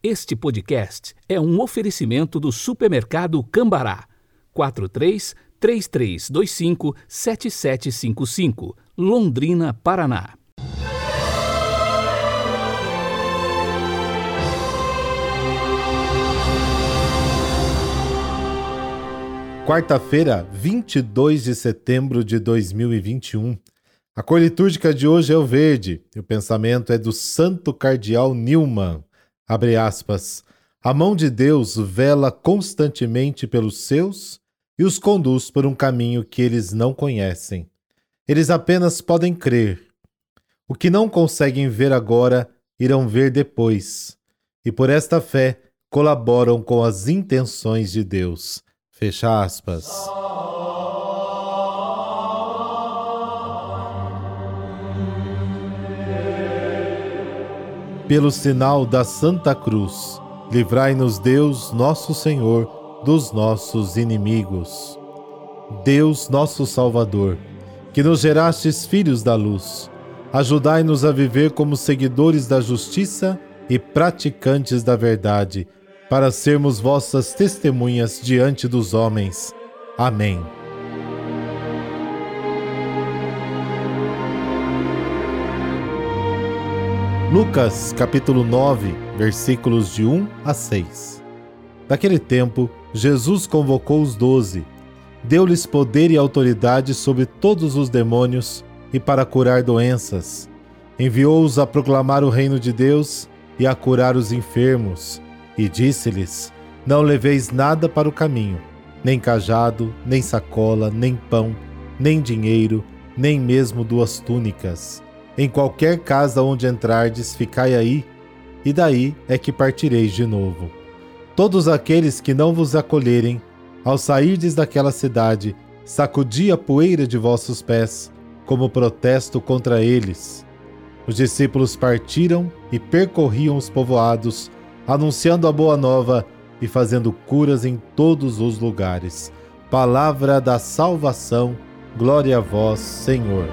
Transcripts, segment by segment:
Este podcast é um oferecimento do supermercado Cambará. 43 3325 7755, Londrina, Paraná. Quarta-feira, 22 de setembro de 2021. A cor litúrgica de hoje é o verde e o pensamento é do Santo Cardeal Newman. Abre aspas. A mão de Deus vela constantemente pelos seus e os conduz por um caminho que eles não conhecem. Eles apenas podem crer. O que não conseguem ver agora, irão ver depois. E por esta fé, colaboram com as intenções de Deus. Fecha aspas. Pelo sinal da Santa Cruz, livrai-nos Deus, nosso Senhor, dos nossos inimigos. Deus, nosso Salvador, que nos gerastes filhos da luz, ajudai-nos a viver como seguidores da justiça e praticantes da verdade para sermos vossas testemunhas diante dos homens. Amém. Lucas capítulo 9, versículos de 1 a 6. Naquele tempo, Jesus convocou os doze, deu-lhes poder e autoridade sobre todos os demônios e para curar doenças. Enviou-os a proclamar o reino de Deus e a curar os enfermos e disse-lhes: Não leveis nada para o caminho, nem cajado, nem sacola, nem pão, nem dinheiro, nem mesmo duas túnicas. Em qualquer casa onde entrardes, ficai aí, e daí é que partireis de novo. Todos aqueles que não vos acolherem, ao sairdes daquela cidade, sacudi a poeira de vossos pés, como protesto contra eles. Os discípulos partiram e percorriam os povoados, anunciando a boa nova e fazendo curas em todos os lugares. Palavra da salvação, glória a vós, Senhor.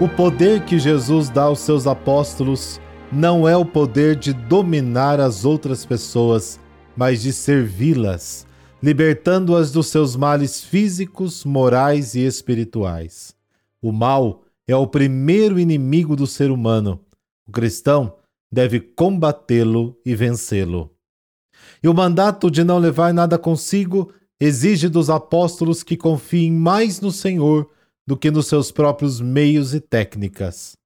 O poder que Jesus dá aos seus apóstolos não é o poder de dominar as outras pessoas, mas de servi-las, libertando-as dos seus males físicos, morais e espirituais. O mal é o primeiro inimigo do ser humano. O cristão deve combatê-lo e vencê-lo. E o mandato de não levar nada consigo exige dos apóstolos que confiem mais no Senhor do que nos seus próprios meios e técnicas.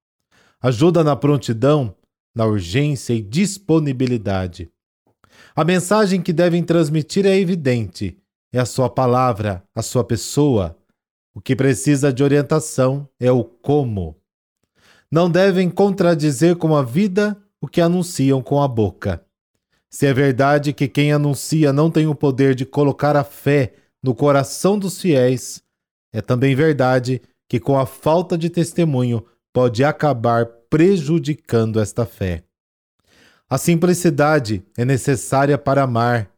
Ajuda na prontidão, na urgência e disponibilidade. A mensagem que devem transmitir é evidente: é a sua palavra, a sua pessoa, o que precisa de orientação é o como. Não devem contradizer com a vida o que anunciam com a boca. Se é verdade que quem anuncia não tem o poder de colocar a fé no coração dos fiéis, é também verdade que com a falta de testemunho pode acabar prejudicando esta fé. A simplicidade é necessária para amar.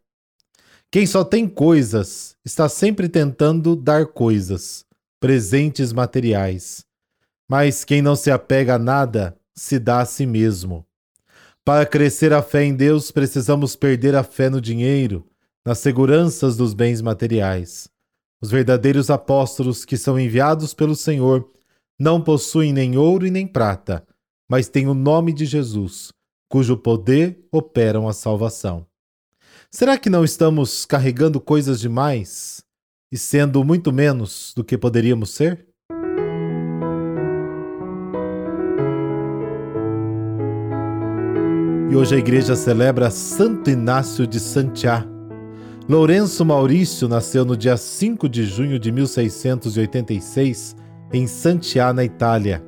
Quem só tem coisas está sempre tentando dar coisas presentes materiais. Mas quem não se apega a nada, se dá a si mesmo. Para crescer a fé em Deus, precisamos perder a fé no dinheiro, nas seguranças dos bens materiais. Os verdadeiros apóstolos que são enviados pelo Senhor não possuem nem ouro e nem prata, mas têm o nome de Jesus, cujo poder operam a salvação. Será que não estamos carregando coisas demais? e sendo muito menos do que poderíamos ser? E hoje a igreja celebra Santo Inácio de Santiago. Lourenço Maurício nasceu no dia 5 de junho de 1686 em Santiago, na Itália.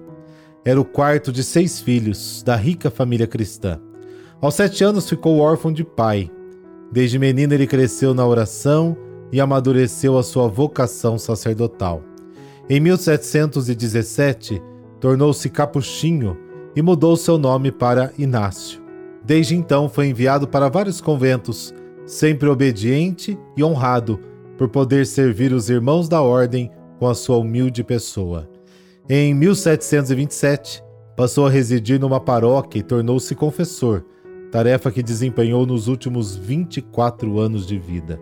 Era o quarto de seis filhos da rica família cristã. Aos sete anos ficou órfão de pai. Desde menino ele cresceu na oração e amadureceu a sua vocação sacerdotal. Em 1717, tornou-se capuchinho e mudou seu nome para Inácio. Desde então foi enviado para vários conventos, sempre obediente e honrado por poder servir os irmãos da ordem com a sua humilde pessoa. Em 1727, passou a residir numa paróquia e tornou-se confessor, tarefa que desempenhou nos últimos 24 anos de vida.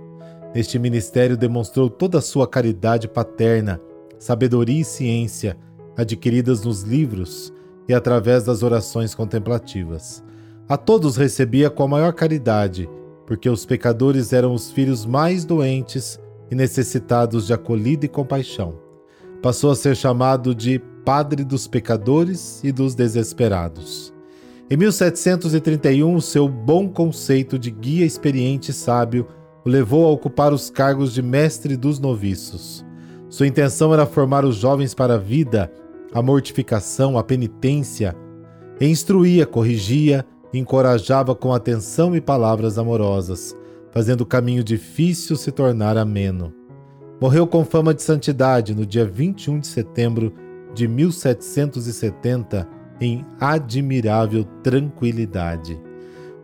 Neste ministério demonstrou toda a sua caridade paterna, sabedoria e ciência adquiridas nos livros e através das orações contemplativas. A todos recebia com a maior caridade, porque os pecadores eram os filhos mais doentes e necessitados de acolhida e compaixão. Passou a ser chamado de Padre dos Pecadores e dos Desesperados. Em 1731, seu bom conceito de guia experiente e sábio o levou a ocupar os cargos de mestre dos noviços. Sua intenção era formar os jovens para a vida, a mortificação, a penitência, e instruía, corrigia encorajava com atenção e palavras amorosas, fazendo o caminho difícil se tornar ameno. Morreu com fama de santidade no dia 21 de setembro de 1770 em admirável tranquilidade.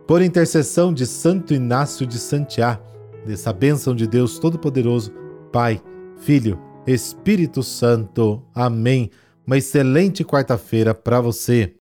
Por intercessão de Santo Inácio de Santiago, dessa bênção de Deus Todo-Poderoso, Pai, Filho, Espírito Santo. Amém. Uma excelente quarta-feira para você.